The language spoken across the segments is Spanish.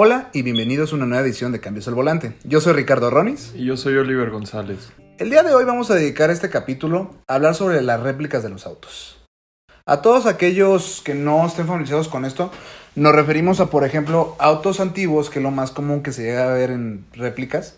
Hola y bienvenidos a una nueva edición de Cambios al Volante. Yo soy Ricardo Ronis. Y yo soy Oliver González. El día de hoy vamos a dedicar este capítulo a hablar sobre las réplicas de los autos. A todos aquellos que no estén familiarizados con esto, nos referimos a, por ejemplo, autos antiguos, que es lo más común que se llega a ver en réplicas,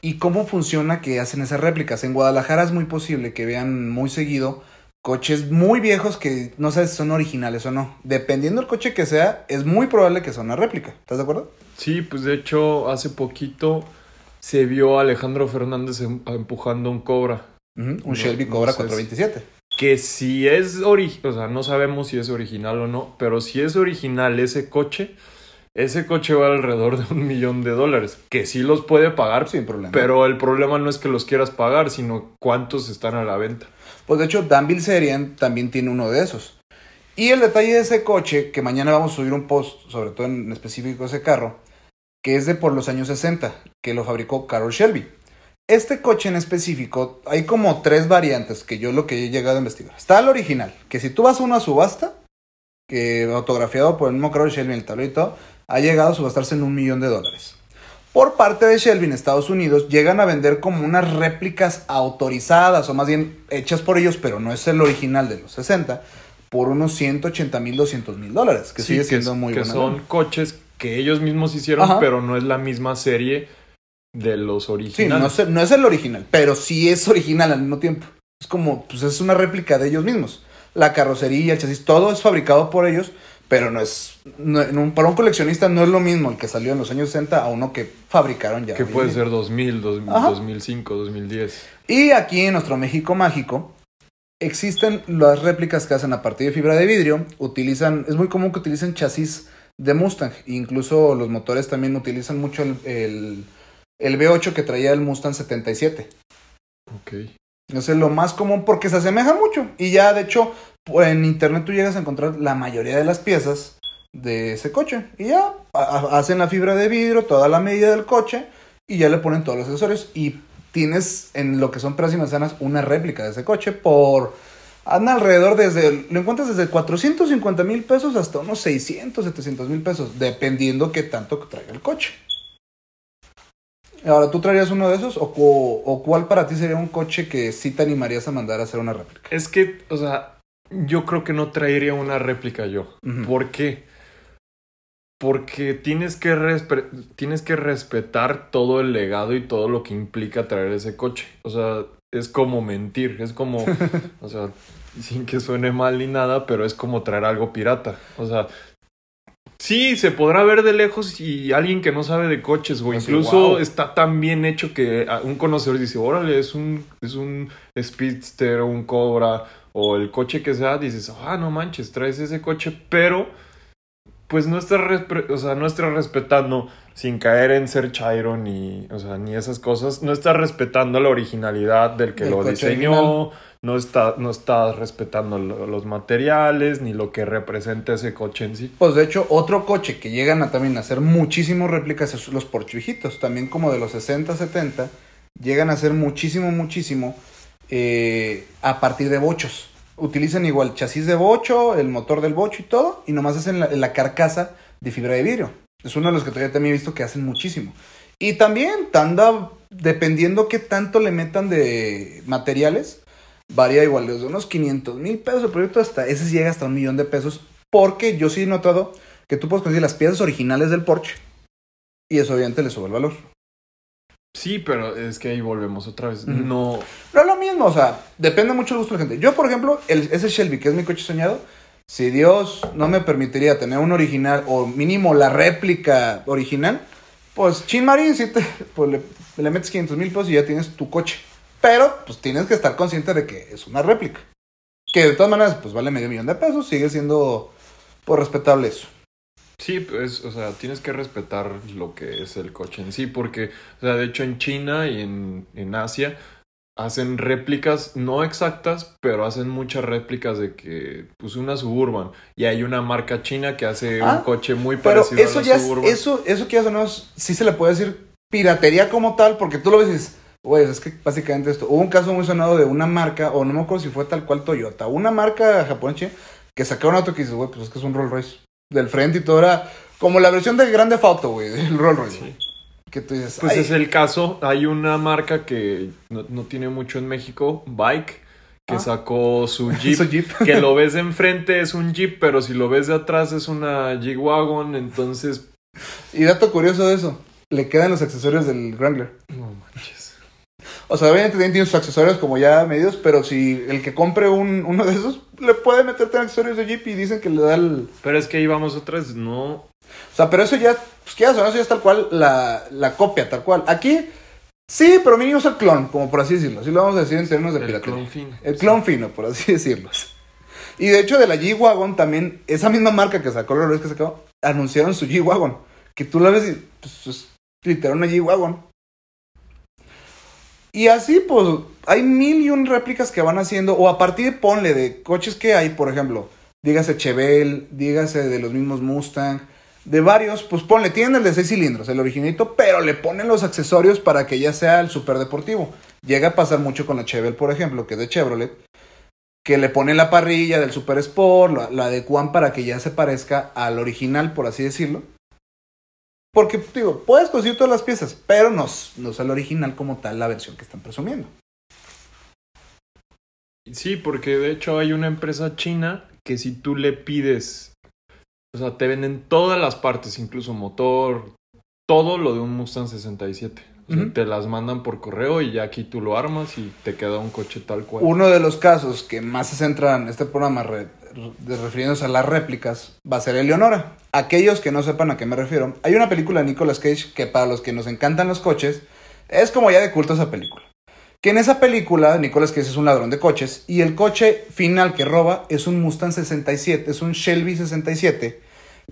y cómo funciona que hacen esas réplicas. En Guadalajara es muy posible que vean muy seguido coches muy viejos que no sabes si son originales o no. Dependiendo del coche que sea, es muy probable que sea una réplica. ¿Estás de acuerdo? Sí, pues de hecho hace poquito se vio a Alejandro Fernández em- empujando un Cobra. Un Shelby Cobra sé. 427. Que si es original, o sea, no sabemos si es original o no, pero si es original ese coche, ese coche vale alrededor de un millón de dólares. Que sí los puede pagar, Sin problema. pero el problema no es que los quieras pagar, sino cuántos están a la venta. Pues de hecho, Dan Bilzerian también tiene uno de esos. Y el detalle de ese coche, que mañana vamos a subir un post, sobre todo en específico ese carro, que es de por los años 60, que lo fabricó Carroll Shelby. Este coche en específico, hay como tres variantes que yo lo que he llegado a investigar. Está el original, que si tú vas a una subasta, que autografiado por el mismo Carroll Shelby en el tablero y todo, ha llegado a subastarse en un millón de dólares. Por parte de Shelby en Estados Unidos llegan a vender como unas réplicas autorizadas o más bien hechas por ellos, pero no es el original de los 60, por unos 180 mil, 200 mil dólares, que Sí, sigue que siendo es- muy que son lana. coches que ellos mismos hicieron, Ajá. pero no es la misma serie de los Sí, originales. no es, no es el original, pero sí es original al mismo tiempo. Es como, pues es una réplica de ellos mismos. La carrocería, el chasis, todo es fabricado por ellos, pero no es, no- para un coleccionista no es lo mismo el que salió en los años 60 a uno que fabricaron ya. Que puede ser 2000, dos- Ajá. 2005, 2010. Y aquí en nuestro México mágico existen las réplicas que hacen a partir de fibra de vidrio. Utilizan, es muy común que utilicen chasis de Mustang. Incluso los motores también utilizan mucho el, el, el V8 que traía el Mustang 77. Ok. Eso es lo más común porque se asemeja mucho. Y ya, de hecho, en internet tú llegas a encontrar la mayoría de las piezas de ese coche. Y ya hacen la fibra de vidrio, toda la medida del coche, y ya le ponen todos los accesorios. Y tienes en lo que son y manzanas una réplica de ese coche por. Anda alrededor desde. Lo encuentras desde 450 mil pesos hasta unos 600, 700 mil pesos, dependiendo qué tanto traiga el coche. Ahora, ¿tú traerías uno de esos? ¿O, o cuál para ti sería un coche que sí te animarías a mandar a hacer una réplica? Es que, o sea, yo creo que no traería una réplica yo. ¿Por qué? Porque tienes que, tienes que respetar todo el legado y todo lo que implica traer ese coche. O sea, es como mentir, es como, o sea, sin que suene mal ni nada, pero es como traer algo pirata. O sea, sí, se podrá ver de lejos y alguien que no sabe de coches o Así, incluso wow. está tan bien hecho que un conocedor dice, órale, es un, es un Speedster o un Cobra o el coche que sea, dices, ah, no manches, traes ese coche, pero pues no estás, o sea, no estás respetando, sin caer en ser chairo ni, o sea, ni esas cosas, no estás respetando la originalidad del que Del lo diseñó, no, está, no estás respetando lo- los materiales ni lo que representa ese coche en sí. Pues de hecho, otro coche que llegan a también a hacer muchísimas réplicas es los Porsche viejitos, también como de los 60, 70, llegan a hacer muchísimo, muchísimo eh, a partir de bochos. Utilizan igual chasis de bocho, el motor del bocho y todo, y nomás hacen la, carcasa de fibra de vidrio. Es uno de los que todavía también he visto que hacen muchísimo. Y también, anda, dependiendo qué tanto le metan de materiales, varía igual desde unos 500 mil pesos el proyecto hasta, ese llega hasta un millón de pesos, porque yo sí he notado que tú puedes conseguir las piezas originales del Porsche y eso obviamente le sube el valor. Sí, pero es que ahí volvemos otra vez. Ujú. No, Pero es lo mismo, o sea, depende mucho del gusto de la gente. Yo, por ejemplo, el, ese Shelby, que es mi coche soñado, si Dios no me permitiría tener un original o mínimo la réplica original, pues Chin Marín, si te, pues le, le metes 500 mil pesos y ya tienes tu coche. Pero, pues tienes que estar consciente de que es una réplica. Que de todas maneras, pues vale medio millón de pesos, sigue siendo, pues, respetable eso. Sí, pues, o sea, tienes que respetar lo que es el coche en sí, porque, o sea, de hecho en China y en, en Asia hacen réplicas no exactas, pero hacen muchas réplicas de que, pues, una Suburban. Y hay una marca china que hace Ah, un coche muy Pero parecido eso a la ya es, Suburban. eso, eso que ya sonamos, sí se le puede decir piratería como tal, porque tú lo ves y dices, güey, es que básicamente esto, hubo un caso muy sonado de una marca, o no me acuerdo si fue tal cual Toyota, una marca japonesa que sacaron un auto que dices, güey, pues es que es un Rolls Royce. Del frente y todo era como la versión del Grande Auto, güey, del Rolls Royce. Sí. Que tú dices, Pues "Ay". es el caso. Hay una marca que no, no tiene mucho en México, Bike, que Ah. sacó su Jeep. Su Jeep. Que lo ves de enfrente es un Jeep, pero si lo ves de atrás es una G-Wagon. Entonces, Y dato curioso de eso, le quedan los accesorios del Wrangler. O sea, obviamente también tiene sus accesorios como ya medios, pero si el que compre un, uno de esos, le puede meterte accesorios de Jeep y dicen que le da el... Pero es que ahí vamos otra vez. No, O sea, pero eso ya, pues quieras o no, eso ya es tal cual la, la copia, tal cual. Aquí, sí, pero mínimo es el clon, como por así decirlo. Así lo vamos a decir en términos de el piratería. clon fino. El clon fino, por así decirlo. Y de hecho, de la G-Wagon también, esa misma marca que sacó la vez que sacó, anunciaron su G-Wagon. Que tú la ves y, pues, es literal una G-Wagon. Y así, pues, hay mil y un réplicas que van haciendo, o a partir, ponle, de coches que hay, por ejemplo, dígase Chevelle, dígase de los mismos Mustang, de varios, pues ponle, tienen el de 6 cilindros, el originito, pero le ponen los accesorios para que ya sea el superdeportivo. Llega a pasar mucho con la Chevelle, por ejemplo, que es de Chevrolet, que le ponen la parrilla del Super Sport, la, la adecuan para que ya se parezca al original, por así decirlo. Porque, digo, puedes conseguir todas las piezas, pero no, no es el original como tal la versión que están presumiendo. Sí, porque de hecho hay una empresa china que si tú le pides, o sea, te venden todas las partes, incluso motor, todo lo de un Mustang 67. O sea, Ujú. te las mandan por correo y ya aquí tú lo armas y te queda un coche tal cual. Uno de los casos que más se centra en este programa re- de- refiriéndose a las réplicas va a ser Eleonora. Aquellos que no sepan a qué me refiero, hay una película de Nicolas Cage que para los que nos encantan los coches es como ya de culto esa película. Que en esa película Nicolas Cage es un ladrón de coches y el coche final que roba es un Mustang 67, es un Shelby 67,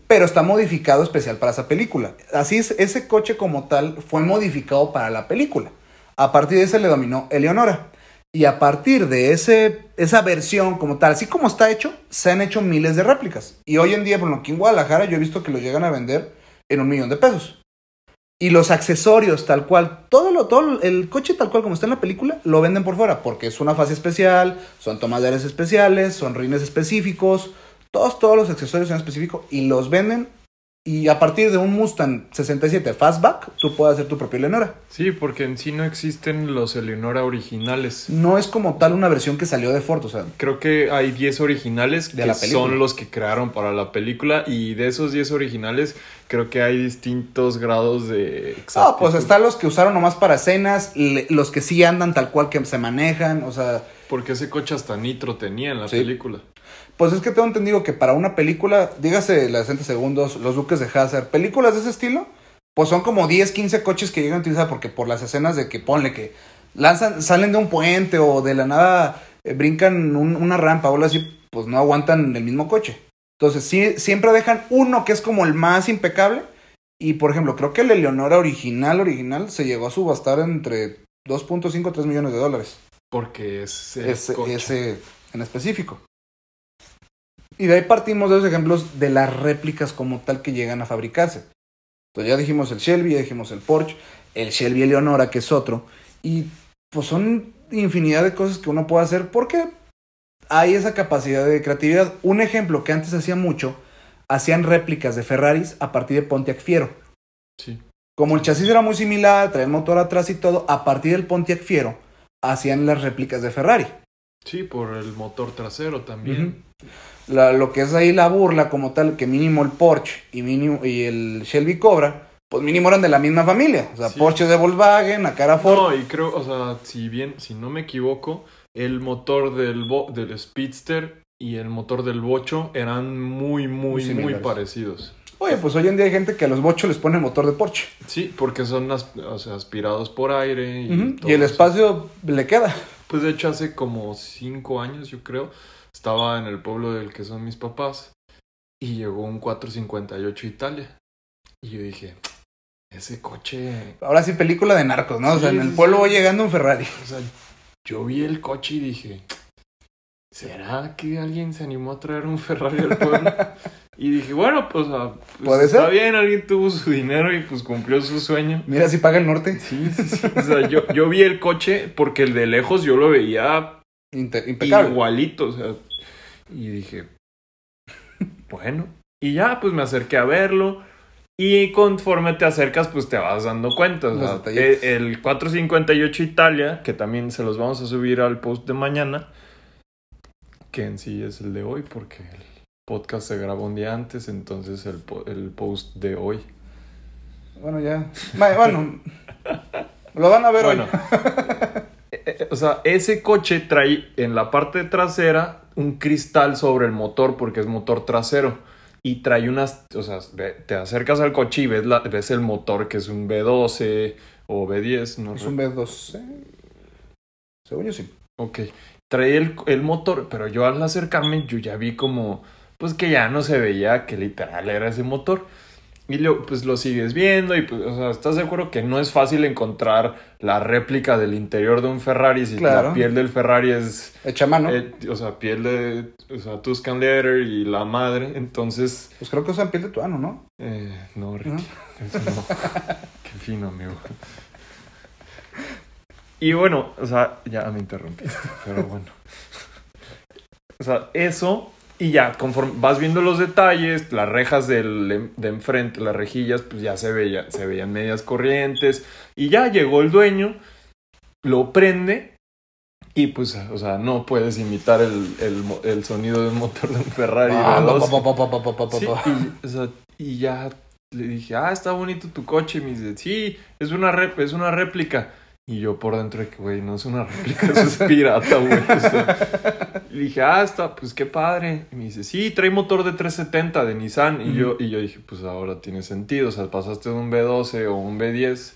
pero está modificado especial para esa película. Así es, ese coche como tal fue modificado para la película. A partir de ese le dominó Eleonora. Y a partir de ese, esa versión como tal, así como está hecho, se han hecho miles de réplicas. Y hoy en día, bueno, aquí en Guadalajara yo he visto que lo llegan a vender en un millón de pesos. Y los accesorios tal cual, todo lo, todo el coche tal cual como está en la película, lo venden por fuera, porque es una fase especial, son tomaderas especiales, son rines específicos, todos, todos los accesorios son específicos y los venden. Y a partir de un Mustang 67 Fastback, tú puedes hacer tu propia Eleonora. Sí, porque en sí no existen los Eleonora originales. No es como tal una versión que salió de Ford, o sea, Creo que hay 10 originales De que la son los que crearon para la película y de esos 10 originales creo que hay distintos grados de Ah, pues exactitud. están los que usaron nomás para escenas, los que sí andan tal cual que se manejan, o sea, Porque ese coche hasta nitro tenía en la Sí. película. Pues es que tengo entendido que para una película, dígase la de 60 segundos, los duques de Hazard, películas de ese estilo, pues son como 10, 15 coches que llegan a utilizar porque por las escenas de que ponle que lanzan, salen de un puente o de la nada eh, brincan un- una rampa o algo así, pues no aguantan el mismo coche. Entonces, sí, siempre dejan uno que es como el más impecable. Y por ejemplo, creo que el Eleonora original, original, se llegó a subastar entre 2.5 3 millones de dólares. Porque es ese, coche. ese en específico. Y de ahí partimos de los ejemplos de las réplicas como tal que llegan a fabricarse. Entonces ya dijimos el Shelby, ya dijimos el Porsche, el Shelby Eleonora, que es otro. Y pues son infinidad de cosas que uno puede hacer porque hay esa capacidad de creatividad. Un ejemplo que antes hacía mucho, hacían réplicas de Ferraris a partir de Pontiac Fiero. Sí. Como el chasis era muy similar, traía el motor atrás y todo, a partir del Pontiac Fiero hacían las réplicas de Ferrari. Sí, por el motor trasero también. La- lo que es ahí la burla como tal, que mínimo el Porsche y, mínimo, y el Shelby Cobra, pues mínimo eran de la misma familia. O sea, Sí. Porsche de Volkswagen, acá era Ford. No, y creo, o sea, si bien, si no me equivoco, el motor del, Bo- del Speedster y el motor del Bocho eran muy, muy, muy, parecidos. Oye, pues hoy en día hay gente que a los bochos les pone motor de Porsche. Sí, porque son as- o sea, aspirados por aire. Y, todo Y el eso. espacio le queda. Pues de hecho hace como cinco años, yo creo, estaba en el pueblo del que son mis papás y llegó un 458 Italia. Y yo dije, ese coche, Ahora sí, película de narcos, ¿no? o sea, en el pueblo sí. va llegando un Ferrari. o sea, yo vi el coche y dije, ¿será que alguien se animó a traer un Ferrari al pueblo? Y dije, bueno, pues, ah, pues, ¿Puede está ser? bien, alguien tuvo su dinero y pues cumplió su sueño. Mira si paga el norte. Sí, sí, sí. O sea, yo, yo vi el coche porque el de lejos yo lo veía Inte- impecable. igualito, o sea. Y dije, bueno, Y ya, pues me acerqué a verlo. Y conforme te acercas, pues te vas dando cuenta. O sea, eh, el 458 Italia, que también se los vamos a subir al post de mañana, que en sí es el de hoy, porque el podcast se grabó un día antes, entonces el, el post de hoy. Bueno, ya. Bueno, lo van a ver Bueno, hoy. eh, eh, o sea, ese coche trae en la parte trasera un cristal sobre el motor porque es motor trasero. Y trae unas, o sea, te acercas al coche y ves, la, ves el motor que es un B12 o B10, no Es un B12. Según yo sí. Ok. Trae el, el motor, pero yo al acercarme yo ya vi como, pues que ya no se veía que literal era ese motor. Y lo, pues lo sigues viendo y pues, o sea, ¿estás de acuerdo que no es fácil encontrar la réplica del interior de un Ferrari si Claro. la piel del Ferrari es, Echa mano. eh, o sea, piel de, o sea, Tuscan Leather y la madre? Entonces, Pues creo que usan piel de tuano, ¿no? eh, no, Ricky, ¿No? eso no. Qué fino, amigo. Y bueno, o sea, ya me interrumpiste, pero bueno. O sea, eso, y ya, conforme vas viendo los detalles, las rejas del, de enfrente, las rejillas, pues ya se, veía, se veían medias corrientes, y ya llegó el dueño, lo prende, y pues, o sea, no puedes imitar el, el, sonido de un motor de un Ferrari. Ah, Sí, y, o sea, y ya le dije, ah, está bonito tu coche. Y me dice, sí, es una, rep es una réplica. Y yo por dentro de que, güey, no es una réplica, eso es pirata, güey. O sea, y dije, ah, está, pues qué padre. Y me dice, sí, trae motor de 370 de Nissan. Y, yo, y yo dije, pues ahora tiene sentido. O sea, pasaste de un B12 o un B10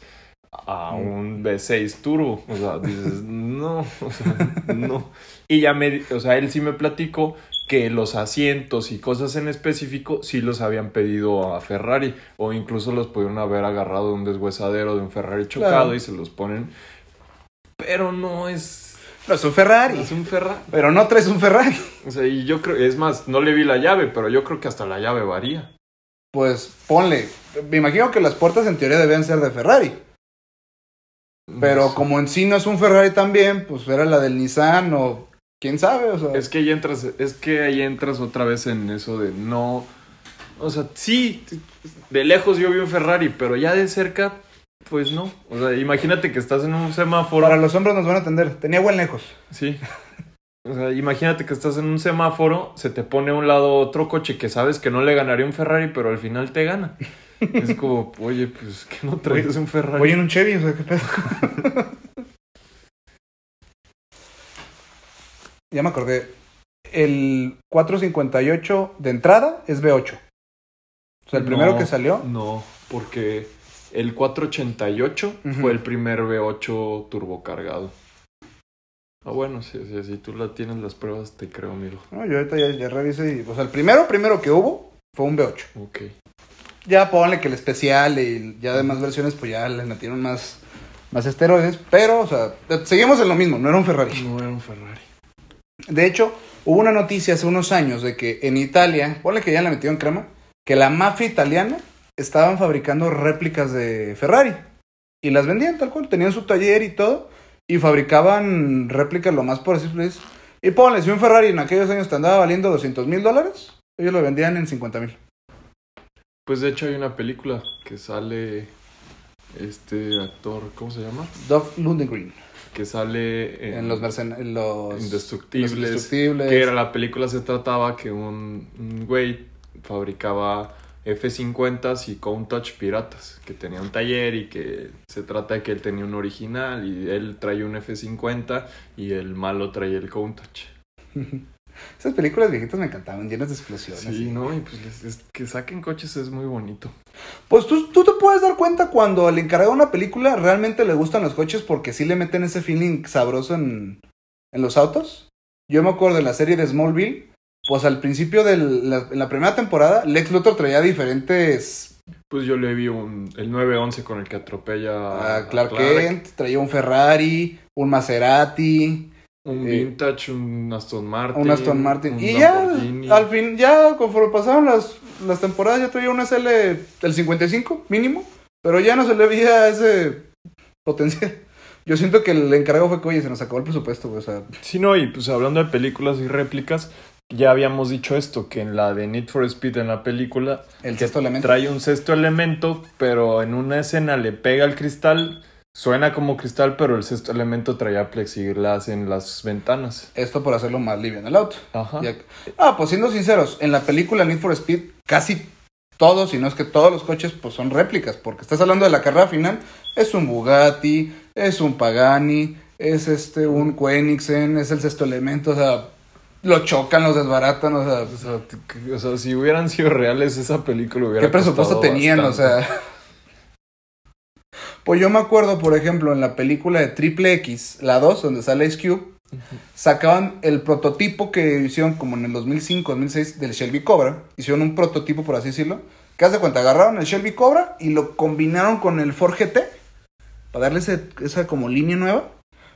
a un V6 turbo. O sea, dices, no, o sea, no. Y ya me, o sea, él sí me platicó que los asientos y cosas en específico sí los habían pedido a Ferrari o incluso los pudieron haber agarrado de un deshuesadero de un Ferrari chocado Claro. y se los ponen. Pero no es, No, es un Ferrari. es un Ferrari. Pero no traes un Ferrari. O sea, y yo creo, es más, no le vi la llave, pero yo creo que hasta la llave varía. Pues ponle. Me imagino que las puertas en teoría deben ser de Ferrari. Pero No sé. como en sí no es un Ferrari también, pues era la del Nissan o quién sabe, o sea. Es que ahí entras, es que ahí entras otra vez en eso de no. O sea, sí, de lejos yo vi un Ferrari, pero ya de cerca, pues no. O sea, imagínate que estás en un semáforo. Para los hombres nos van a atender. Tenía buen lejos. Sí. O sea, imagínate que estás en un semáforo, se te pone a un lado otro coche que sabes que no le ganaría un Ferrari, pero al final te gana. Es como, oye, pues que no traes un Ferrari. Voy en un Chevy, o sea, qué pedo. ya me acordé. El 458 de entrada es V8. O sea, el primero que salió. No, porque el 488 Ujú. fue el primer V8 turbocargado. Ah, bueno, si, si, si tú la tienes las pruebas, te creo, amigo. No, yo ahorita ya, ya revisé. y- o sea, el primero, primero que hubo fue un V8. Ok. Ya ponle que el especial y ya demás versiones, pues ya le metieron más, más esteroides. Pero, o sea, seguimos en lo mismo, no era un Ferrari. No era un Ferrari. De hecho, hubo una noticia hace unos años de que en Italia, ponle que ya la metieron crema, que la mafia italiana estaban fabricando réplicas de Ferrari. Y las vendían tal cual, tenían su taller y todo. Y fabricaban réplicas lo más posibles. Y ponle, si un Ferrari en aquellos años te andaba valiendo 200 mil dólares, ellos lo vendían en 50 mil. Pues de hecho hay una película que sale este actor, ¿cómo se llama? Dolph Lundgren. Que sale en, En los, mercen- en los Indestructibles. los Indestructibles. Que era la película se trataba que un, un güey fabricaba F50s y Countach piratas, que tenía un taller y que se trata de que él tenía un original y él traía un F50 y el malo traía el Countach. Esas películas viejitas me encantaban, llenas de explosiones. Sí, ¿no? Y pues es- que saquen coches es muy bonito. Pues tú, tú te puedes dar cuenta cuando al encargado de una película realmente le gustan los coches porque sí le meten ese feeling sabroso en, en los autos. Yo me acuerdo de la serie de Smallville, pues al principio de la, en la primera temporada, Lex Luthor traía diferentes... Pues yo le vi un, el 911 con el que atropella a Clark Kent, traía un Ferrari, un Maserati, Un Eh, vintage, un Aston Martin. un Aston Martin. un Y ya, al fin, ya conforme pasaron las, las temporadas, ya traía un SL del 55 mínimo, pero ya no se le veía ese potencial. Yo siento que el encargado fue que, oye, se nos acabó el presupuesto, güey, o sea, Sí, no, y pues hablando de películas y réplicas, ya habíamos dicho esto, que en la de Need for Speed en la película El sexto elemento. trae un sexto elemento, pero en una escena le pega el cristal, suena como cristal, pero el sexto elemento traía plexiglas en las ventanas. Esto por hacerlo más liviano el auto. Ajá. Ya- Ah, pues siendo sinceros, en la película Need for Speed, casi todos, si no es que todos los coches, pues son réplicas, porque estás hablando de la carrera final, es un Bugatti, es un Pagani, es este, un Koenigsen, es el sexto elemento, o sea, lo chocan, los desbaratan, o sea, O sea, o si hubieran sido reales, esa película hubiera ¿qué presupuesto tenían? O sea... Pues yo me acuerdo, por ejemplo, en la película de Triple X, la 2, donde sale Ice Cube, sacaban el prototipo que hicieron como en el 2005, 2006 del Shelby Cobra. Hicieron un prototipo, por así decirlo. ¿Qué hace cuenta? Agarraron el Shelby Cobra y lo combinaron con el Ford GT para darle ese- esa como línea nueva.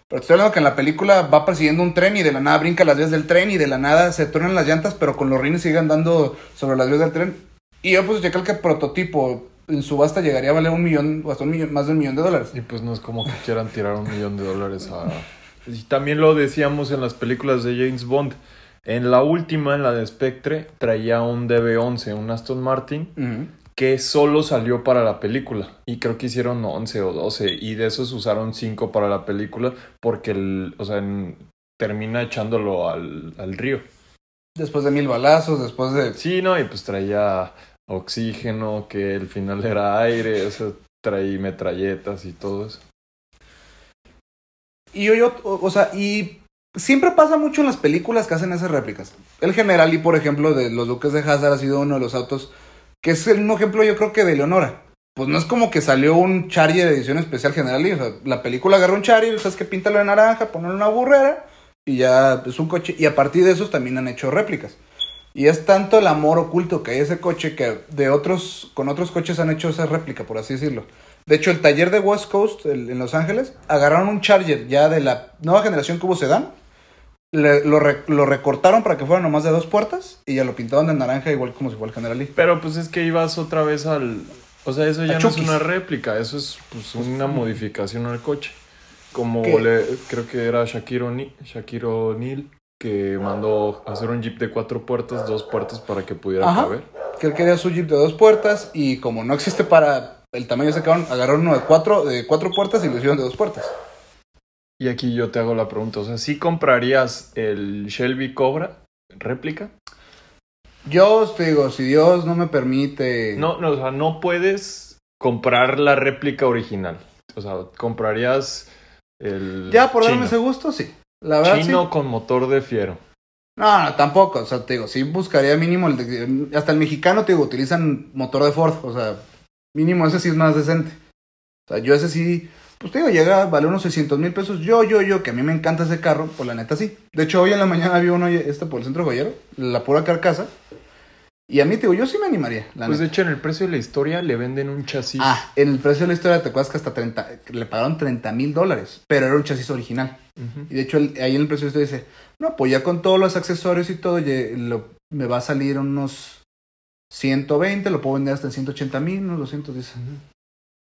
Pero estoy hablando que en la película va persiguiendo un tren y de la nada brinca las vías del tren y de la nada se tornan las llantas, pero con los rines siguen andando sobre las vías del tren. Y yo pues que el prototipo en subasta llegaría a valer un millón hasta un millón, más de un millón de dólares. Y pues no es como que quieran tirar un millón de dólares a... Y también lo decíamos en las películas de James Bond. En la última, en la de Spectre, traía un DB11, un Aston Martin, que solo salió para la película. Y creo que hicieron 11 o 12. Y de esos usaron 5 para la película porque, el, o sea, en- termina echándolo al, al río. Después de mil balazos, después de... Sí, no, y pues traía oxígeno, que el final era aire, o sea, traía metralletas y todo eso. Y yo, yo, o, sea, y siempre pasa mucho en las películas que hacen esas réplicas. El General y por ejemplo, de los Duques de Hazard ha sido uno de los autos que es mismo ejemplo, yo creo que de Leonora. Pues no es como que salió un Charger de edición especial General y, o sea, la película agarra un Charger, sabes que píntalo de naranja, ponerle una burrera y ya es un coche. Y a partir de esos también han hecho réplicas. Y es tanto el amor oculto que hay ese coche que de otros, con otros coches han hecho esa réplica, por así decirlo. De hecho, el taller de West Coast el- en Los Ángeles agarraron un Charger ya de la nueva generación que hubo sedán, le- lo, re- lo recortaron para que fuera nomás de dos puertas y ya lo pintaron de naranja igual como si fuera el General Lee. Pero pues es que ibas otra vez al... O sea, eso ya no es una réplica, eso es pues una modificación al coche. Como le, creo que era Shakiro O'Neal que mandó hacer un jeep de cuatro puertas, dos puertas para que pudiera Ajá. caber. Que él quería su Jeep de dos puertas y como no existe para el tamaño ese cabrón, agarraron uno de cuatro, de cuatro puertas y lo hicieron de dos puertas. Y aquí yo te hago la pregunta, o sea, ¿sí comprarías el Shelby Cobra réplica? Yo te digo, si Dios no me permite... No, no, o sea, no puedes comprar la réplica original. O sea, comprarías el Ya por darme ese gusto, sí. La verdad, chino sí. con motor de fiero. No, no, tampoco. O sea, te digo, sí buscaría mínimo el de- Hasta el mexicano, te digo, utilizan motor de Ford. O sea, mínimo ese sí es más decente. O sea, yo ese sí... Pues te digo, llega a valer unos 600 mil pesos. Yo, yo, yo, que a mí me encanta ese carro, pues la neta sí. De hecho, hoy en la mañana vi uno este por el centro joyero, la pura carcasa. Y a mí, te digo, yo sí me animaría. La Pues de hecho, en el precio de la historia le venden un chasis. Ah, en el precio de la historia te acuerdas que hasta 30, le pagaron 30 mil dólares, pero era un chasis original. Y de hecho, el- ahí en el precio usted dice, no, pues ya con todos los accesorios y todo, lo- me va a salir unos 120, lo puedo vender hasta en 180 mil, unos 210.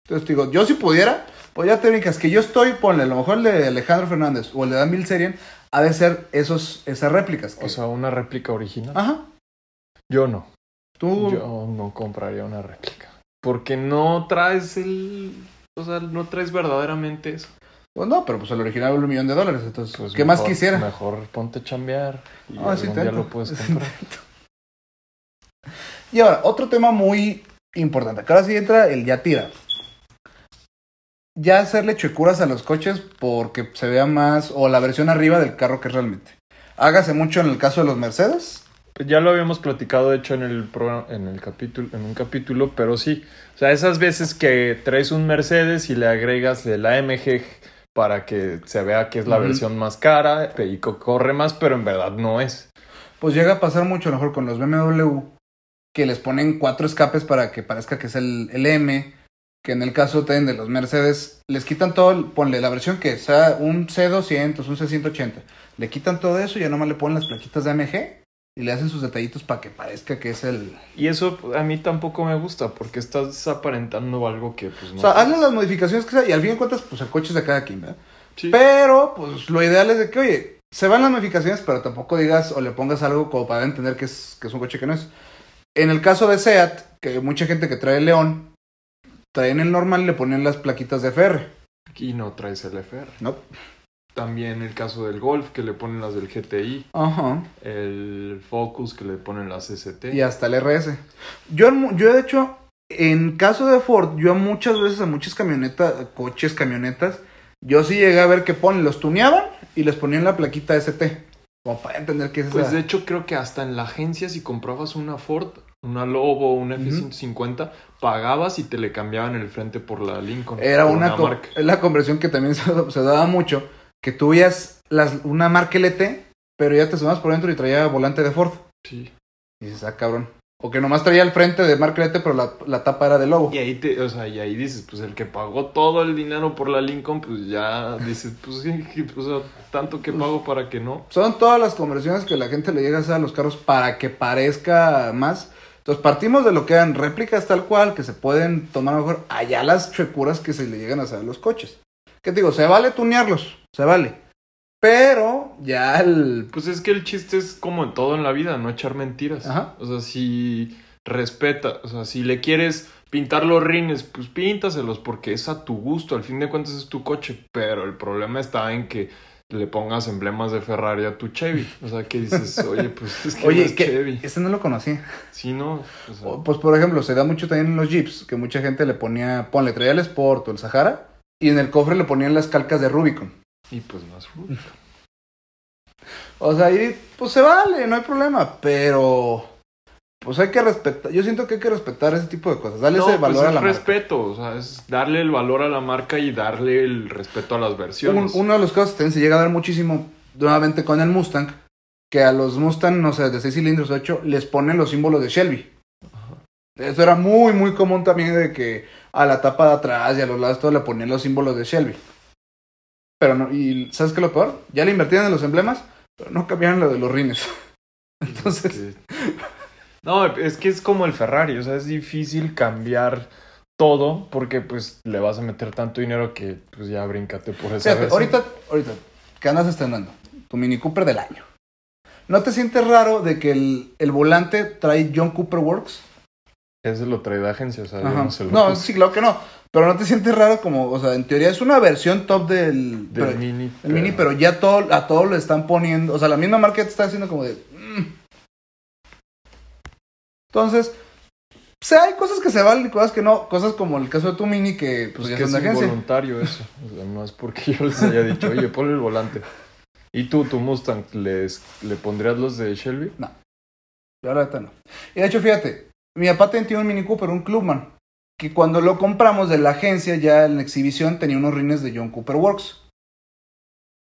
Entonces te digo, yo si pudiera, pues ya técnicas que yo estoy, ponle, a lo mejor el de Alejandro Fernández o el de Dan Bilzerian, ha de ser esos, esas réplicas. que- O sea, una réplica original. Ajá, Yo no. tú, Yo no compraría una réplica. Porque no traes el. O sea, no traes verdaderamente eso. pues no, pero pues el original vale un millón de dólares, entonces, Pues ¿qué más quisiera? Mejor ponte a chambear. Y Ah, sí, día intento. lo puedes comprar. Y ahora, otro tema muy importante. Que ahora sí entra el ya tira. Ya hacerle checuras a los coches porque se vea más, o la versión arriba del carro que realmente. Hágase mucho en el caso de los Mercedes. Ya lo habíamos platicado, de hecho, en el programa, en el capítulo, en un capítulo, pero sí. O sea, esas veces que traes un Mercedes y le agregas el AMG para que se vea que es la versión más cara y co- corre más, pero en verdad no es. Pues llega a pasar mucho a lo mejor con los BMW, que les ponen cuatro escapes para que parezca que es el, el M. Que en el caso de los Mercedes, les quitan todo, ponle la versión que sea un C200, un C180. Le quitan todo eso y ya nomás le ponen las plaquitas de AMG y le hacen sus detallitos para que parezca que es el, Y eso a mí tampoco me gusta porque estás aparentando algo que pues no. O sea, hazle las modificaciones que sea y al fin de cuentas, pues el coche es de cada quien, ¿verdad? Sí. Pero, pues lo ideal es de que, oye, se van las modificaciones, pero tampoco digas o le pongas algo como para entender que es, que es un coche que no es. En el caso de SEAT, que mucha gente que trae el León, traen el normal y le ponen las plaquitas de FR. Aquí no traes el FR. No. También el caso del Golf, que le ponen las del GTI. Ajá. El Focus, que le ponen las ST. Y hasta el RS. Yo, yo de hecho, en caso de Ford, yo muchas veces a muchas camionetas, coches, camionetas, yo sí llegué a ver que ponen, los tuneaban y les ponían la plaquita ST. Como para entender que es Pues esa- de hecho creo que hasta en la agencia si comprabas una Ford, una Lobo, una F-150, pagabas y te le cambiaban el frente por la Lincoln. Era una, co- marca. es la conversión que también se, se daba mucho, que tú veías las, una marca LT, pero ya te sumabas por dentro y traía volante de Ford. Sí. Y dices, ah, cabrón. O que nomás traía el frente de marca LT, pero la, la tapa era de logo. Y ahí te, o sea, y ahí dices, pues el que pagó todo el dinero por la Lincoln, pues ya dices, pues sí, o sea, tanto que pago para que no. Son todas las conversiones que la gente le llega a hacer a los carros para que parezca más. Entonces partimos de lo que eran réplicas tal cual, que se pueden tomar mejor allá las checuras que se le llegan a hacer a los coches. ¿Qué te digo? Se vale tunearlos, se vale. Pero ya el... Pues es que el chiste es como en todo en la vida, no echar mentiras. Ajá. O sea, si respeta, o sea, si le quieres pintar los rines, pues píntaselos porque es a tu gusto, al fin de cuentas es tu coche, pero el problema está en que le pongas emblemas de Ferrari a tu Chevy. O sea, que dices, oye, pues es que no Oye, es que Chevy. ese no lo conocí. Sí, no. O sea, Pues por ejemplo, se da mucho también en los Jeeps, que mucha gente le ponía, ponle, traía el Sport o el Sahara, y en el cofre le ponían las calcas de Rubicon. y pues más Rubicon. O sea, ahí pues se vale, no hay problema, pero pues hay que respetar, yo siento que hay que respetar ese tipo de cosas, darle No, ese pues valor a es la marca. respeto, o sea, es darle el valor a la marca y darle el respeto a las Un- versiones. uno de los casos que también se llega a dar muchísimo nuevamente con el Mustang, que a los Mustang, no sé, de 6 cilindros 8, les ponen los símbolos de Shelby. Eso era muy, muy común también de que a la tapa de atrás y a los lados todo le ponían los símbolos de Shelby. Pero no, y ¿sabes qué es lo peor? Ya le invertían en los emblemas, pero no cambiaron lo de los rines. Entonces, No, es que es como el Ferrari, o sea, es difícil cambiar todo porque pues le vas a meter tanto dinero que pues ya bríncate por esa Fíjate, vez. ahorita, ahorita, ¿qué andas estrenando? Tu Mini Cooper del año. ¿No te sientes raro de que el, el volante trae John Cooper Works? Ese lo trae de agencia, o sea, yo no se lo No, sí, claro que no. Pero no te sientes raro como, o sea, en teoría es una versión top del, del pero- Mini. el Mini, pero ya todo, a todo lo están poniendo, o sea, la misma marca te está haciendo como de... mm. Entonces, o sea, hay cosas que se valen y cosas que no, cosas como el caso de tu Mini que pues, Pues ya que es involuntario eso. O sea, no es porque yo les haya dicho, oye, ponle el volante. ¿Y tú, tu Mustang, les, le pondrías los de Shelby? La verdad no. Y de hecho, fíjate, mi papá tenía un Mini Cooper, un Clubman, que cuando lo compramos de la agencia, ya en la exhibición tenía unos rines de John Cooper Works.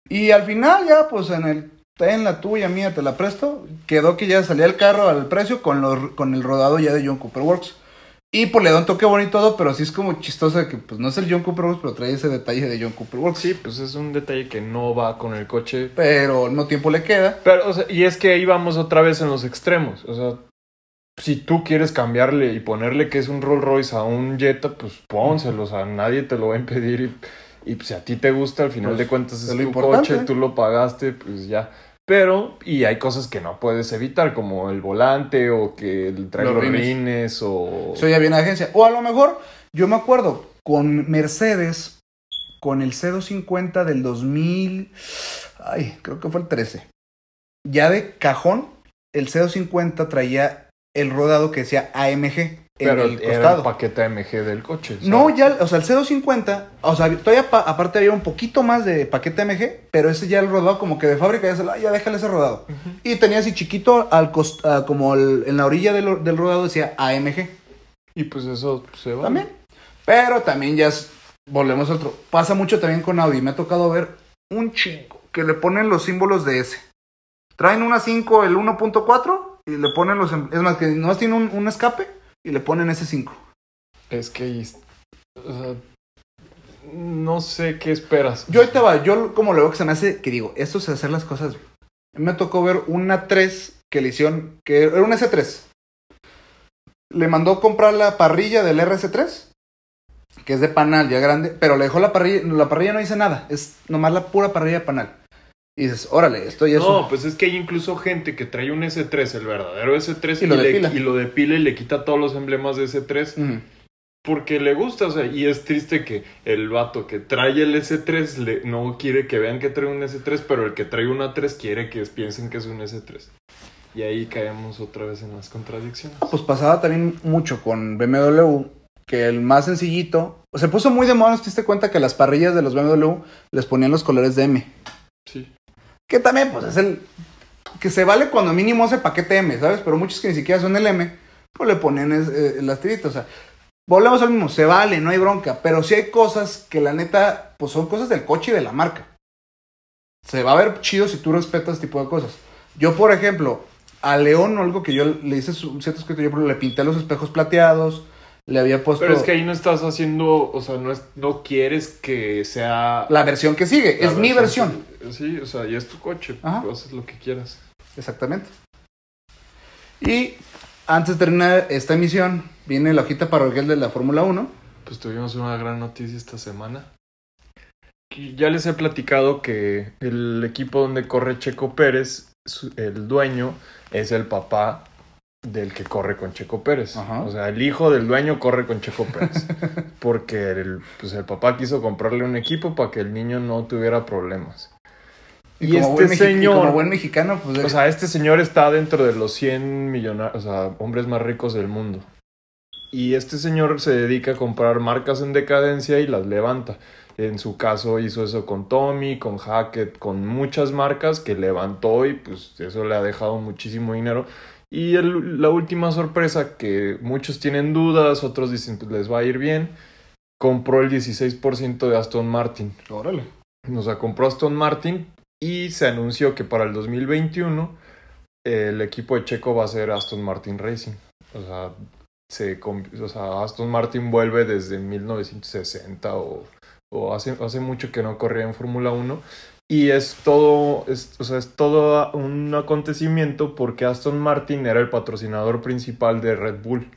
Y al final ya, pues en el en la tuya, mía, te la presto, quedó que ya salía el carro al precio con, los, con el rodado ya de John Cooper Works. Y pues le da un toque bonito y todo, pero sí es como chistoso de que pues no es el John Cooper Works, pero trae ese detalle de John Cooper Works. Sí, pues es un detalle que no va con el coche. Pero mismo tiempo le queda. Pero, o sea, y es que ahí vamos otra vez en los extremos. O sea, si tú quieres cambiarle y ponerle que es un Rolls Royce a un Jetta, pues pónselo. O sea, nadie te lo va a impedir. Y, y, pues, si a ti te gusta, al final Pues, de cuentas es es tu coche, tú lo pagaste, pues ya. Pero, y hay cosas que no puedes evitar, como el volante o que el trae Los los rines. rines o... Eso ya viene agencia. O a lo mejor, yo me acuerdo, con Mercedes, con el C250 del 2000, ay, creo que fue el 13. Ya de cajón, el C250 traía el rodado que decía AMG en Pero el era costado. el paquete AMG del coche. No, ya, o sea, el C250, o sea, todavía pa- aparte había un poquito más de paquete AMG, pero ese ya el rodado como que de fábrica ya se lo- ah, ya déjale ese rodado. Y tenía así chiquito, al cost- ah, como el- en la orilla del, del rodado decía AMG. Y pues eso pues, se va. También. Pero también ya es, volvemos a otro. Pasa mucho también con Audi. Me ha tocado ver un chingo que le ponen los símbolos de S. Traen una 5, el 1.4 y le ponen los... em- Es más, que nomás tiene un, un escape y le ponen ese 5. Es que o sea, no sé qué esperas. Yo ahí te va, yo como lo veo que se me hace, que digo, esto es hacer las cosas. Me tocó ver una 3 que le hicieron, que era un S3. Le mandó comprar la parrilla del RS3, que es de panal ya grande, pero le dejó la parrilla, la parrilla no dice nada, es nomás la pura parrilla de panal. Y dices, órale, esto ya es... No, un- pues es que hay incluso gente que trae un S3, el verdadero S3, Y lo le- depila. y lo depila y le quita todos los emblemas de S3 Ujú. porque le gusta, o sea, y es triste que el vato que trae el S3 le, no quiere que vean que trae un S3, pero el que trae una 3 quiere que piensen que es un S3. Y ahí caemos otra vez en las contradicciones. Pues pasaba también mucho con BMW, que el más sencillito... Se puso muy de moda, ¿no te diste cuenta que las parrillas de los BMW les ponían los colores de M? Sí. Que también, pues, es el... Que se vale cuando mínimo ese paquete M, ¿sabes? Pero muchos que ni siquiera son el M, pues le ponen es- eh, las tiritas, o sea... Volvemos al mismo, se vale, no hay bronca, pero sí hay cosas que la neta, pues son cosas del coche y de la marca. Se va a ver chido si tú respetas este tipo de cosas. Yo, por ejemplo, a León, algo que yo le hice su- cierto escrito, yo le pinté los espejos plateados, le había puesto Pero es que ahí no estás haciendo, o sea, no, es, no quieres que sea... la versión que sigue, la es mi versión. Sí, o sea, y es tu coche, Ajá. tú haces lo que quieras. Exactamente. Y antes de terminar esta emisión, viene la hojita parroquial de la Fórmula 1. Pues tuvimos una gran noticia esta semana. Ya les he platicado que el equipo donde corre Checo Pérez, el dueño, es el papá del que corre con Checo Pérez. Ajá. O sea, el hijo del dueño corre con Checo Pérez. porque el, pues el papá quiso comprarle un equipo para que el niño no tuviera problemas. Y, como este buen mexi- y señor... como buen mexicano, pues O sea, este señor está dentro de los 100 millonarios, o sea, hombres más ricos del mundo. Y este señor se dedica a comprar marcas en decadencia y las levanta. En su caso hizo eso con Tommy, con Hackett, con muchas marcas que levantó y pues eso le ha dejado muchísimo dinero. Y el- la última sorpresa que muchos tienen dudas, otros dicen que les va a ir bien, compró el 16% de Aston Martin. órale. O sea, compró Aston Martin y se anunció que para el 2021 eh, el equipo de Checo va a ser Aston Martin Racing. O sea, se, o sea Aston Martin vuelve desde 1960 o, o hace, hace mucho que no corría en Fórmula 1. Y es todo, es, o sea, es todo un acontecimiento porque Aston Martin era el patrocinador principal de Red Bull.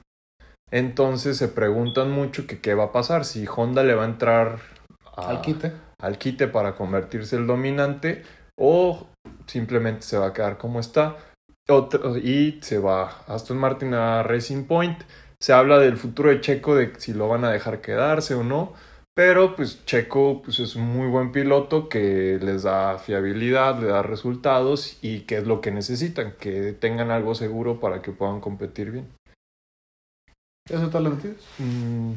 Entonces se preguntan mucho que qué va a pasar, si Honda le va a entrar a- Al quite. al quite para convertirse el dominante o simplemente se va a quedar como está Otro- y se va Aston Martin a Racing Point. Se habla del futuro de Checo, de si lo van a dejar quedarse o no. Pero pues Checo pues, es un muy buen piloto que les da fiabilidad, le da resultados y que es lo que necesitan, que tengan algo seguro para que puedan competir bien. ¿Eso es todas las noticias? Mm,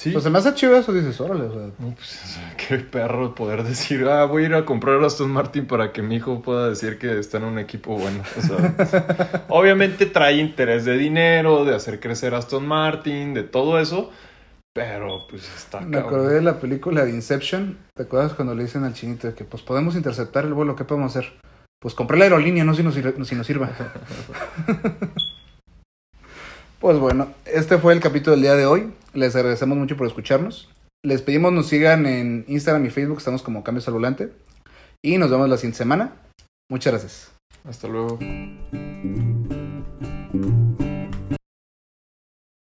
sí. Pues se me hace chido eso, dices, órale, o sea, No, pues, qué perro poder decir, ah, voy a ir a comprar a Aston Martin para que mi hijo pueda decir que está en un equipo bueno. O sea, obviamente trae interés de dinero, de hacer crecer a Aston Martin, de todo eso, pero pues está Me cabrón. acordé de la película de Inception. ¿Te acuerdas cuando le dicen al chinito de que pues podemos interceptar el vuelo? ¿Qué podemos hacer? Pues comprar la aerolínea, no si nos, si nos sirva. pues bueno, este fue el capítulo del día de hoy. Les agradecemos mucho por escucharnos. Les pedimos nos sigan en Instagram y Facebook, estamos como Cambios al Volante. Y nos vemos la siguiente semana. Muchas gracias. Hasta luego.